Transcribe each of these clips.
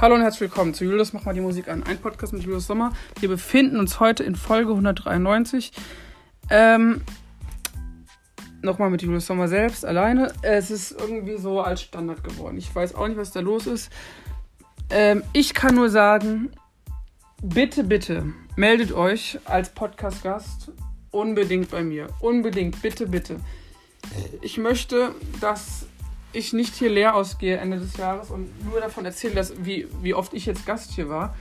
Hallo und herzlich willkommen zu Julius Mach mal die Musik an. Ein Podcast mit Julius Sommer. Wir befinden uns heute in Folge 193. Ähm, Nochmal mit Julius Sommer selbst, alleine. Es ist irgendwie so als Standard geworden. Ich weiß auch nicht, was da los ist. Ähm, ich kann nur sagen, bitte, bitte, meldet euch als Podcast-Gast unbedingt bei mir. Unbedingt, bitte, bitte. Ich möchte, dass ich nicht hier leer ausgehe Ende des Jahres und nur davon erzähle, dass, wie, wie oft ich jetzt Gast hier war.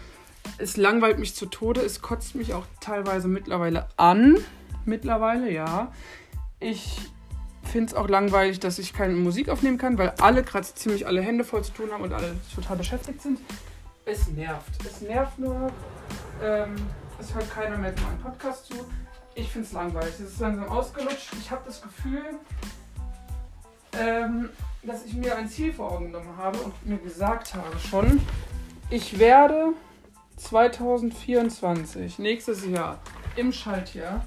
Es langweilt mich zu Tode, es kotzt mich auch teilweise mittlerweile an. Mittlerweile, ja. Ich finde es auch langweilig, dass ich keine Musik aufnehmen kann, weil alle gerade ziemlich alle Hände voll zu tun haben und alle total beschäftigt sind. Es nervt. Es nervt nur. Ähm, es hört keiner mehr meinen Podcast zu. Ich finde es langweilig. Es ist langsam ausgelutscht. Ich habe das Gefühl, ähm, dass ich mir ein Ziel vor Augen genommen habe und mir gesagt habe schon, ich werde 2024, nächstes Jahr, im Schaltjahr,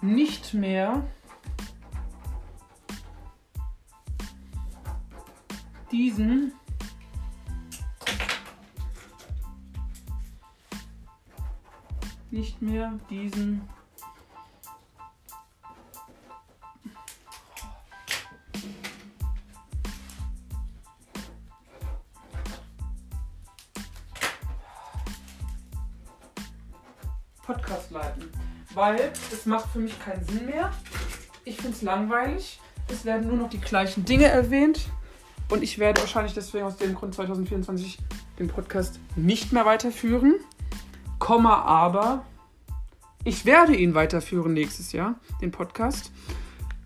nicht mehr diesen nicht mehr diesen Podcast leiten, weil es macht für mich keinen Sinn mehr. Ich finde es langweilig. Es werden nur noch die gleichen Dinge erwähnt und ich werde wahrscheinlich deswegen aus dem Grund 2024 den Podcast nicht mehr weiterführen. Komma aber, ich werde ihn weiterführen nächstes Jahr, den Podcast.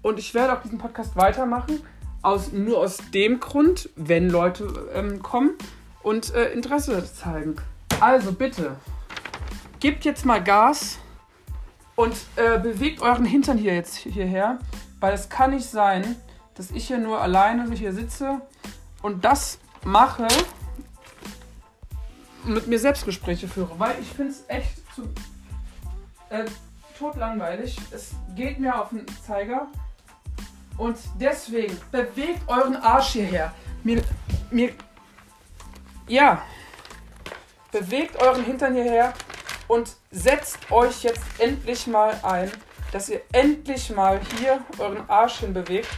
Und ich werde auch diesen Podcast weitermachen, aus, nur aus dem Grund, wenn Leute ähm, kommen und äh, Interesse zeigen. Also bitte, gebt jetzt mal Gas und äh, bewegt euren Hintern hier jetzt hierher, weil es kann nicht sein, dass ich hier nur alleine hier sitze und das mache mit mir selbst Gespräche führe, weil ich finde es echt zu, äh, totlangweilig. Es geht mir auf den Zeiger und deswegen bewegt euren Arsch hierher. Mir, mir, ja, bewegt euren Hintern hierher und setzt euch jetzt endlich mal ein, dass ihr endlich mal hier euren Arsch hinbewegt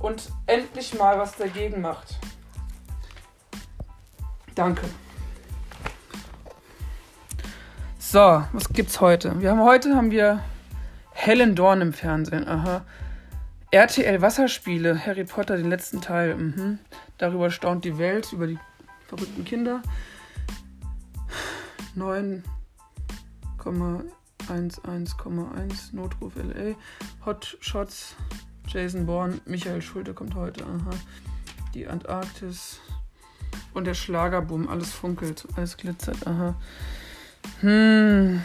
und endlich mal was dagegen macht. Danke. So, was gibt's heute? Wir haben heute haben wir Helen Dorn im Fernsehen. Aha. RTL Wasserspiele, Harry Potter, den letzten Teil. Mhm. Darüber staunt die Welt, über die verrückten Kinder. 9,11,1 Notruf LA. Hot Shots, Jason Bourne, Michael Schulte kommt heute. Aha. Die Antarktis und der Schlagerboom, alles funkelt, alles glitzert. Aha. Hm.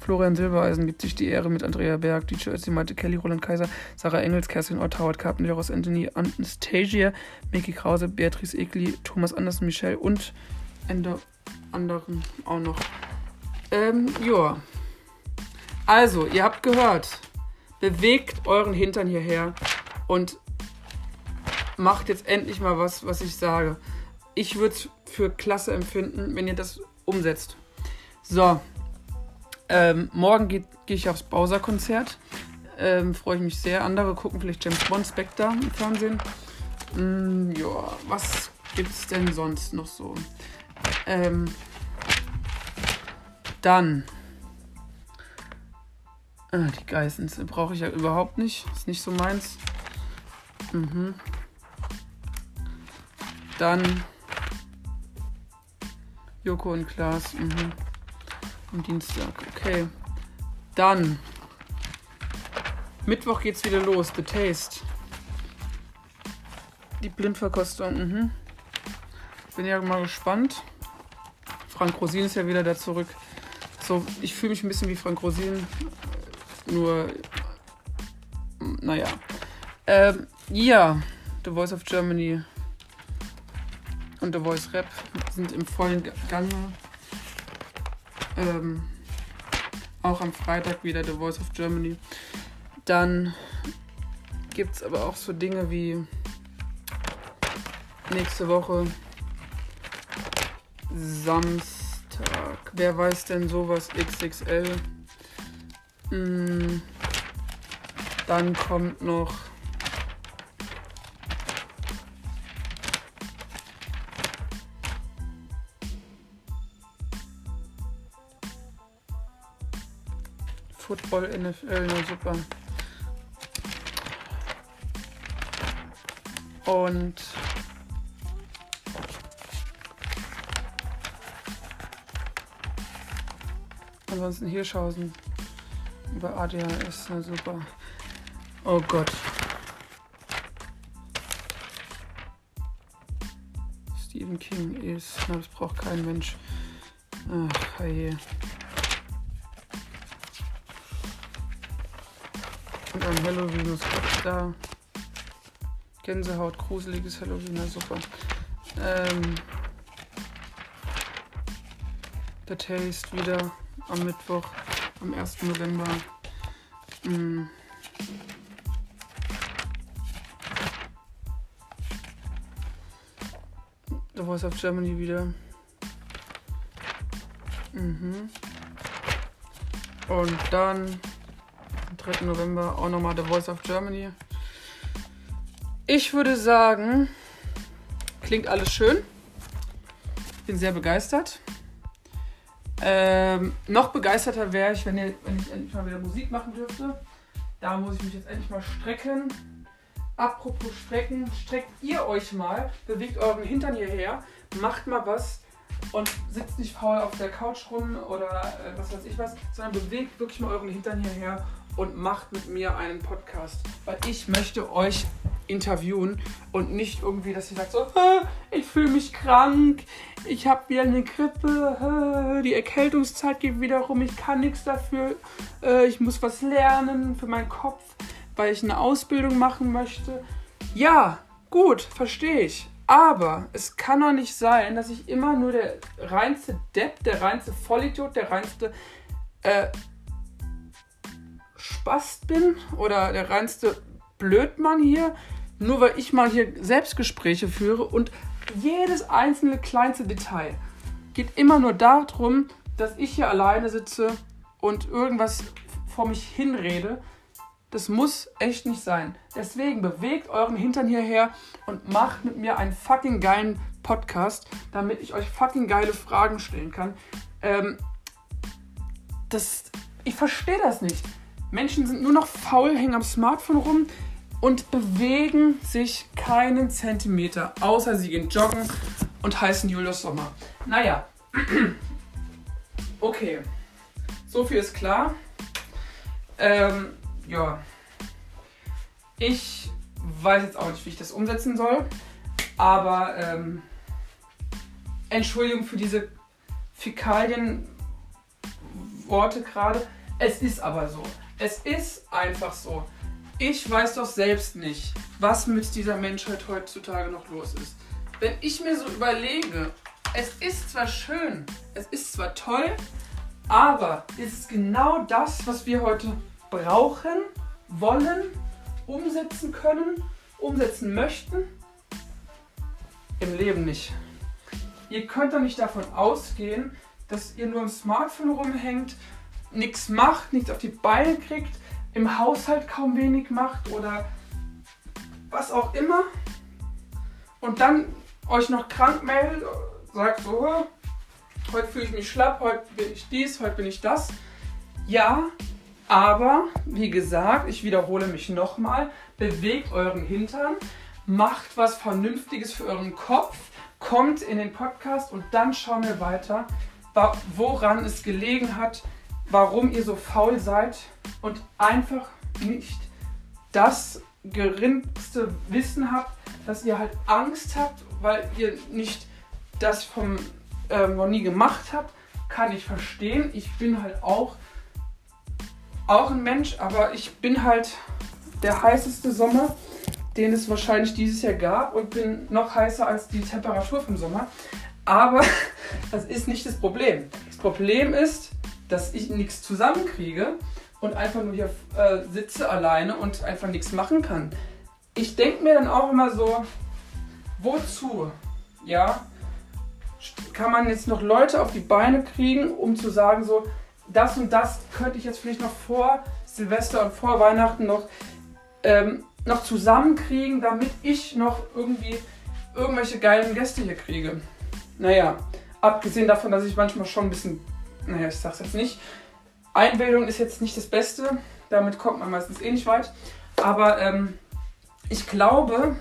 Florian Silbereisen gibt sich die Ehre mit Andrea Berg, DJ Ötzi, Malte Kelly, Roland Kaiser, Sarah Engels, Kerstin Ott, Howard Carpenter, Ross Anthony, Anastasia, Mickey Krause, Beatrice Egli, Thomas Andersen, Michelle und Ende anderen auch noch. Ähm, ja. Also, ihr habt gehört. Bewegt euren Hintern hierher und macht jetzt endlich mal was, was ich sage. Ich würde es für klasse empfinden, wenn ihr das umsetzt. So, ähm, morgen gehe geh ich aufs Bowser-Konzert. Ähm, Freue ich mich sehr. Andere gucken vielleicht James Bond Spectre im Fernsehen. Mm, ja, was gibt's denn sonst noch so? Ähm, dann. Ah, die Geissens brauche ich ja überhaupt nicht. Ist nicht so meins. Mhm. Dann. Joko und Klaas. Mhm. Am Dienstag, okay. Dann. Mittwoch geht's wieder los. The Taste. Die Blindverkostung. Mhm. Bin ja mal gespannt. Frank Rosin ist ja wieder da zurück. So, ich fühle mich ein bisschen wie Frank Rosin. Nur, naja. Ähm, ja, The Voice of Germany und The Voice Rap sind im vollen Gange. Ähm, auch am Freitag wieder The Voice of Germany. Dann gibt es aber auch so Dinge wie nächste Woche Samstag. Wer weiß denn sowas XXL? Mm, dann kommt noch Football NFL, na super. Und ansonsten Hirschhausen bei ADHS, na super. Oh Gott. Stephen King ist, na das braucht kein Mensch. Ach, hey. Und ein Halloween ist da. Gänsehaut, gruseliges Halloween, na super. Ähm, The Taste wieder am Mittwoch, am 1. November. Mm. The Voice of Germany wieder. Mhm. Und dann 3. November auch nochmal The Voice of Germany. Ich würde sagen, klingt alles schön. Bin sehr begeistert. Ähm, noch begeisterter wäre ich, wenn, ihr, wenn ich endlich mal wieder Musik machen dürfte. Da muss ich mich jetzt endlich mal strecken. Apropos strecken, streckt ihr euch mal, bewegt euren Hintern hierher, macht mal was und sitzt nicht faul auf der Couch rum oder äh, was weiß ich was, sondern bewegt wirklich mal euren Hintern hierher und macht mit mir einen Podcast. Weil ich möchte euch interviewen und nicht irgendwie, dass ihr sagt so, ich fühle mich krank, ich habe wieder eine Grippe, die Erkältungszeit geht wieder rum, ich kann nichts dafür, äh, ich muss was lernen für meinen Kopf, weil ich eine Ausbildung machen möchte. Ja, gut, verstehe ich. Aber es kann doch nicht sein, dass ich immer nur der reinste Depp, der reinste Vollidiot, der reinste äh, Spast bin oder der reinste Blödmann hier, nur weil ich mal hier Selbstgespräche führe und jedes einzelne kleinste Detail geht immer nur darum, dass ich hier alleine sitze und irgendwas vor mich hinrede. Das muss echt nicht sein. Deswegen bewegt euren Hintern hierher und macht mit mir einen fucking geilen Podcast, damit ich euch fucking geile Fragen stellen kann. Ähm, das, ich verstehe das nicht. Menschen sind nur noch faul, hängen am Smartphone rum und bewegen sich keinen Zentimeter, außer sie gehen joggen und heißen Julius Sommer. Naja, okay, so viel ist klar. Ähm, ja, ich weiß jetzt auch nicht, wie ich das umsetzen soll, aber ähm, Entschuldigung für diese Fäkalien-Worte gerade. Es ist aber so. Es ist einfach so. Ich weiß doch selbst nicht, was mit dieser Menschheit heutzutage noch los ist. Wenn ich mir so überlege, es ist zwar schön, es ist zwar toll, aber ist es genau das, was wir heute brauchen, wollen, umsetzen können, umsetzen möchten? Im Leben nicht. Ihr könnt doch nicht davon ausgehen, dass ihr nur im Smartphone rumhängt, nichts macht, nichts auf die Beine kriegt, im Haushalt kaum wenig macht oder was auch immer und dann euch noch krank meldet, sagt so, heute fühle ich mich schlapp, heute bin ich dies, heute bin ich das. Ja, aber wie gesagt, ich wiederhole mich nochmal, bewegt euren Hintern, macht was Vernünftiges für euren Kopf, kommt in den Podcast und dann schauen wir weiter, woran es gelegen hat, warum ihr so faul seid und einfach nicht das geringste Wissen habt, dass ihr halt Angst habt, weil ihr nicht das vom ähm, noch nie gemacht habt, kann ich verstehen. Ich bin halt auch auch ein Mensch, aber ich bin halt der heißeste Sommer, den es wahrscheinlich dieses Jahr gab und bin noch heißer als die Temperatur vom Sommer. Aber das ist nicht das Problem. Das Problem ist, dass ich nichts zusammenkriege und einfach nur hier äh, sitze alleine und einfach nichts machen kann. ich denke mir dann auch immer so, wozu, ja, kann man jetzt noch Leute auf die Beine kriegen, um zu sagen, so, das und das könnte ich jetzt vielleicht noch vor Silvester und vor Weihnachten noch, ähm, noch zusammenkriegen, damit ich noch irgendwie irgendwelche geilen Gäste hier kriege. Naja, abgesehen davon, dass ich manchmal schon ein bisschen, naja, ich sag's jetzt nicht, Einbildung ist jetzt nicht das Beste, damit kommt man meistens eh nicht weit, aber ähm, ich glaube,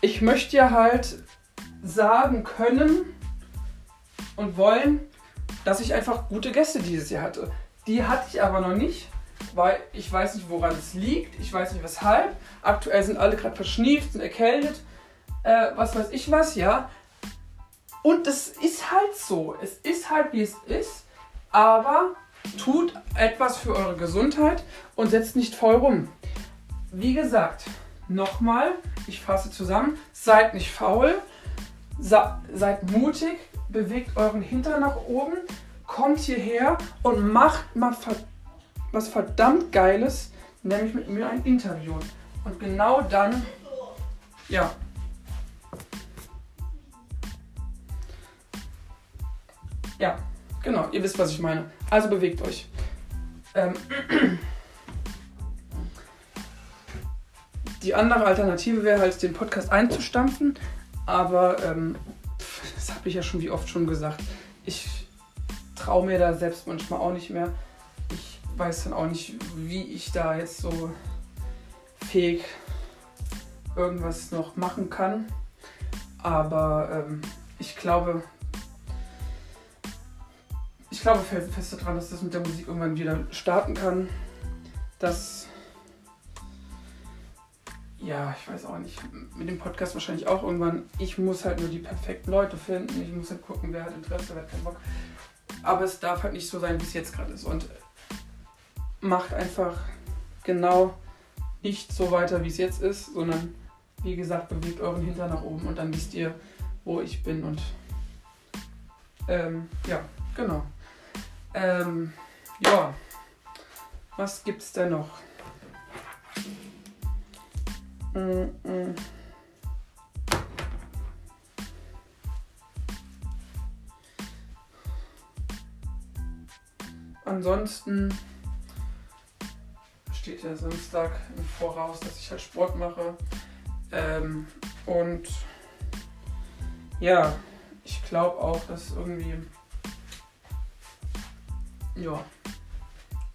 ich möchte ja halt sagen können und wollen, dass ich einfach gute Gäste dieses Jahr hatte. Die hatte ich aber noch nicht, weil ich weiß nicht, woran es liegt. Ich weiß nicht, weshalb. Aktuell sind alle gerade verschnieft, sind erkältet, äh, was weiß ich was, ja. Und es ist halt so. Es ist halt, wie es ist. Aber tut etwas für eure Gesundheit und setzt nicht voll rum. Wie gesagt, nochmal, ich fasse zusammen, seid nicht faul, seid mutig, bewegt euren Hintern nach oben, kommt hierher und macht mal was verdammt Geiles, nämlich mit mir ein Interview. Und genau dann, ja. Ja, genau, ihr wisst, was ich meine. Also bewegt euch. Ähm, die andere Alternative wäre halt, den Podcast einzustampfen, aber ähm, das habe ich ja schon wie oft schon gesagt. Ich traue mir da selbst manchmal auch nicht mehr. Ich weiß dann auch nicht, wie ich da jetzt so fähig irgendwas noch machen kann. Aber ähm, ich glaube, ich glaube fest daran, dass das mit der Musik irgendwann wieder starten kann. Dass ja, ich weiß auch nicht, mit dem Podcast wahrscheinlich auch irgendwann. Ich muss halt nur die perfekten Leute finden. Ich muss halt gucken, wer hat Interesse, wer hat keinen Bock. Aber es darf halt nicht so sein, wie es jetzt gerade ist. Und macht einfach genau nicht so weiter, wie es jetzt ist, sondern wie gesagt, bewegt euren Hintern nach oben und dann wisst ihr, wo ich bin. Und ähm, ja, genau. Ähm, ja, was gibt's denn noch? Mm -mm. Ansonsten steht ja Samstag im Voraus, dass ich halt Sport mache. Ähm, und ja, ich glaube auch, dass irgendwie. Ja,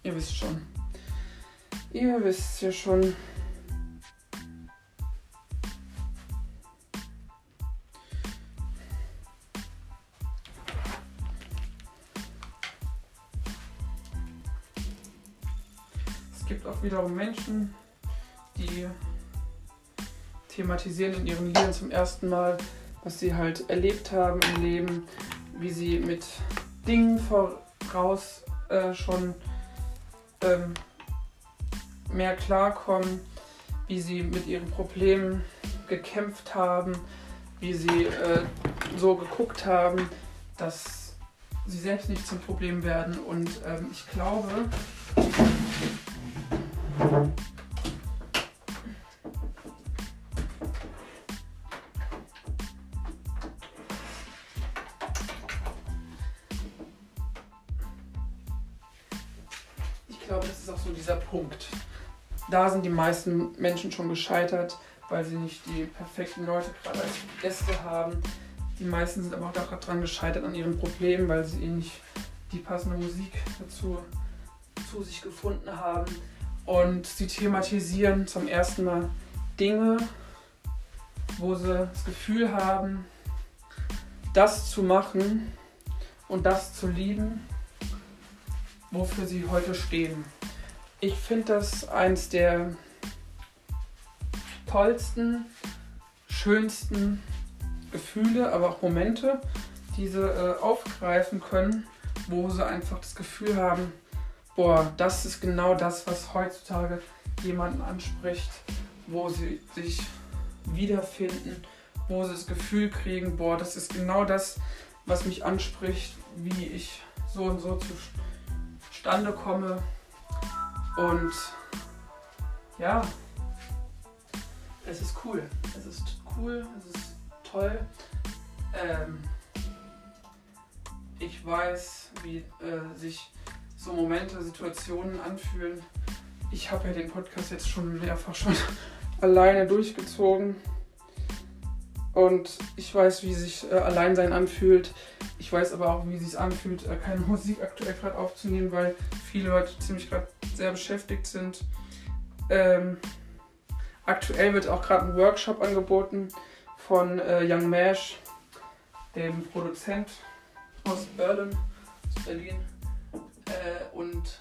ihr wisst schon. Ihr wisst ja schon. wiederum Menschen, die thematisieren in ihren Liedern zum ersten Mal, was sie halt erlebt haben im Leben, wie sie mit Dingen voraus äh, schon ähm, mehr klarkommen, wie sie mit ihren Problemen gekämpft haben, wie sie äh, so geguckt haben, dass sie selbst nicht zum Problem werden. Und ähm, ich glaube, Da sind die meisten Menschen schon gescheitert, weil sie nicht die perfekten Leute gerade als Gäste haben. Die meisten sind aber auch daran gescheitert an ihren Problemen, weil sie nicht die passende Musik dazu zu sich gefunden haben. Und sie thematisieren zum ersten Mal Dinge, wo sie das Gefühl haben, das zu machen und das zu lieben, wofür sie heute stehen. Ich finde das eins der tollsten, schönsten Gefühle, aber auch Momente, die sie äh, aufgreifen können, wo sie einfach das Gefühl haben, boah, das ist genau das, was heutzutage jemanden anspricht, wo sie sich wiederfinden, wo sie das Gefühl kriegen, boah, das ist genau das, was mich anspricht, wie ich so und so zustande komme. Und ja, es ist cool. Es ist cool, es ist toll. Ähm, ich weiß, wie äh, sich so Momente, Situationen anfühlen. Ich habe ja den Podcast jetzt schon mehrfach schon alleine durchgezogen. Und ich weiß, wie sich äh, Alleinsein anfühlt. Ich weiß aber auch, wie es sich anfühlt, äh, keine Musik aktuell gerade aufzunehmen, weil viele Leute ziemlich gerade sehr beschäftigt sind. Ähm, aktuell wird auch gerade ein Workshop angeboten von äh, Young Mash, dem Produzent aus Berlin, aus Berlin. Äh, und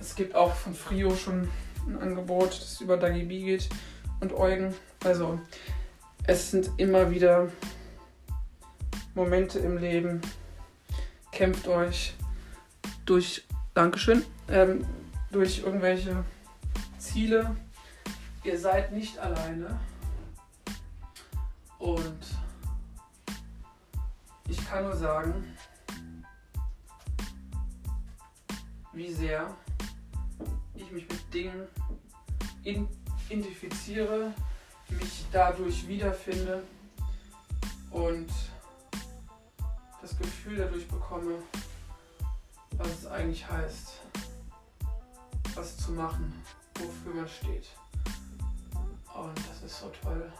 es gibt auch von Frio schon ein Angebot, das über Dagi B geht und Eugen. Also es sind immer wieder Momente im Leben. Kämpft euch durch, Dankeschön, ähm, durch irgendwelche Ziele. Ihr seid nicht alleine. Und ich kann nur sagen, wie sehr ich mich mit Dingen identifiziere, mich dadurch wiederfinde und das Gefühl dadurch bekomme, was es eigentlich heißt, was zu machen, wofür man steht. Und das ist so toll.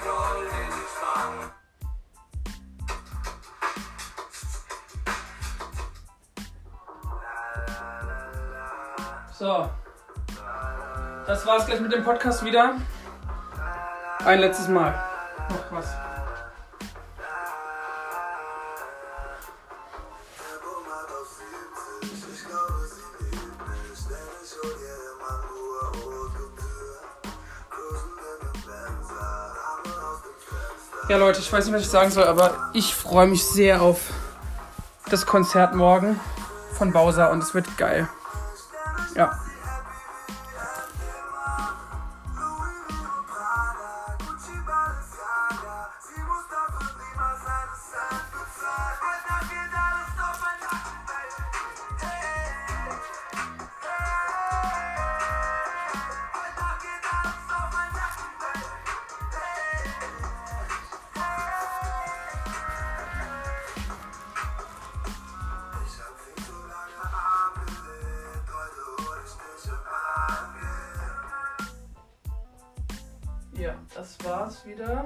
Goldenen Spangen. So. Das war's gleich mit dem Podcast wieder. Ein letztes Mal. Noch was. Ja, Leute, ich weiß nicht, was ich sagen soll, aber ich freue mich sehr auf das Konzert morgen von Bowser und es wird geil. Wieder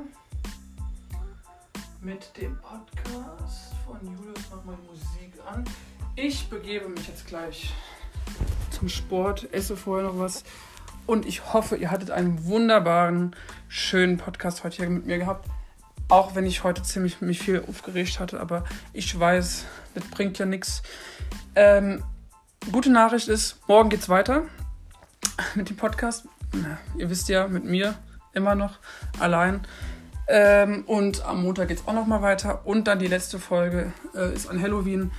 mit dem Podcast von Julius. Mach mal Musik an. Ich begebe mich jetzt gleich zum Sport, esse vorher noch was und ich hoffe, ihr hattet einen wunderbaren, schönen Podcast heute hier mit mir gehabt. Auch wenn ich heute ziemlich mich viel aufgeregt hatte, aber ich weiß, das bringt ja nichts. Ähm, gute Nachricht ist, morgen geht's weiter mit dem Podcast. Ihr wisst ja, mit mir immer noch allein. Ähm, und am Montag geht es auch noch mal weiter. Und dann die letzte Folge äh, ist an Halloween.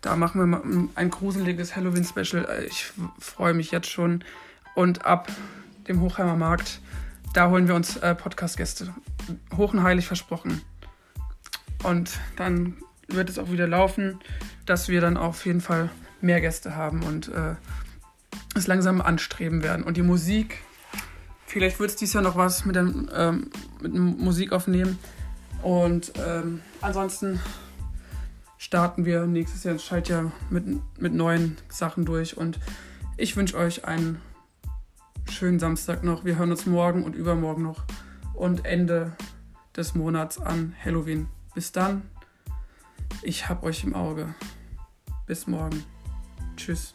Da machen wir mal ein- gruseliges Halloween-Special. Äh, Ich freue mich jetzt schon. Und ab dem Hochheimer Markt, da holen wir uns äh, Podcast-Gäste. Hoch und heilig versprochen. Und dann wird es auch wieder laufen, dass wir dann auf jeden Fall mehr Gäste haben und äh, es langsam anstreben werden. Und die Musik, vielleicht wird es dieses Jahr noch was mit, dem, ähm, mit Musik aufnehmen. Und ähm, ansonsten starten wir nächstes Jahr Schaltjahr mit, mit neuen Sachen durch. Und ich wünsche euch einen schönen Samstag noch. Wir hören uns morgen und übermorgen noch. Und Ende des Monats an Halloween. Bis dann. Ich hab euch im Auge. Bis morgen. Tschüss.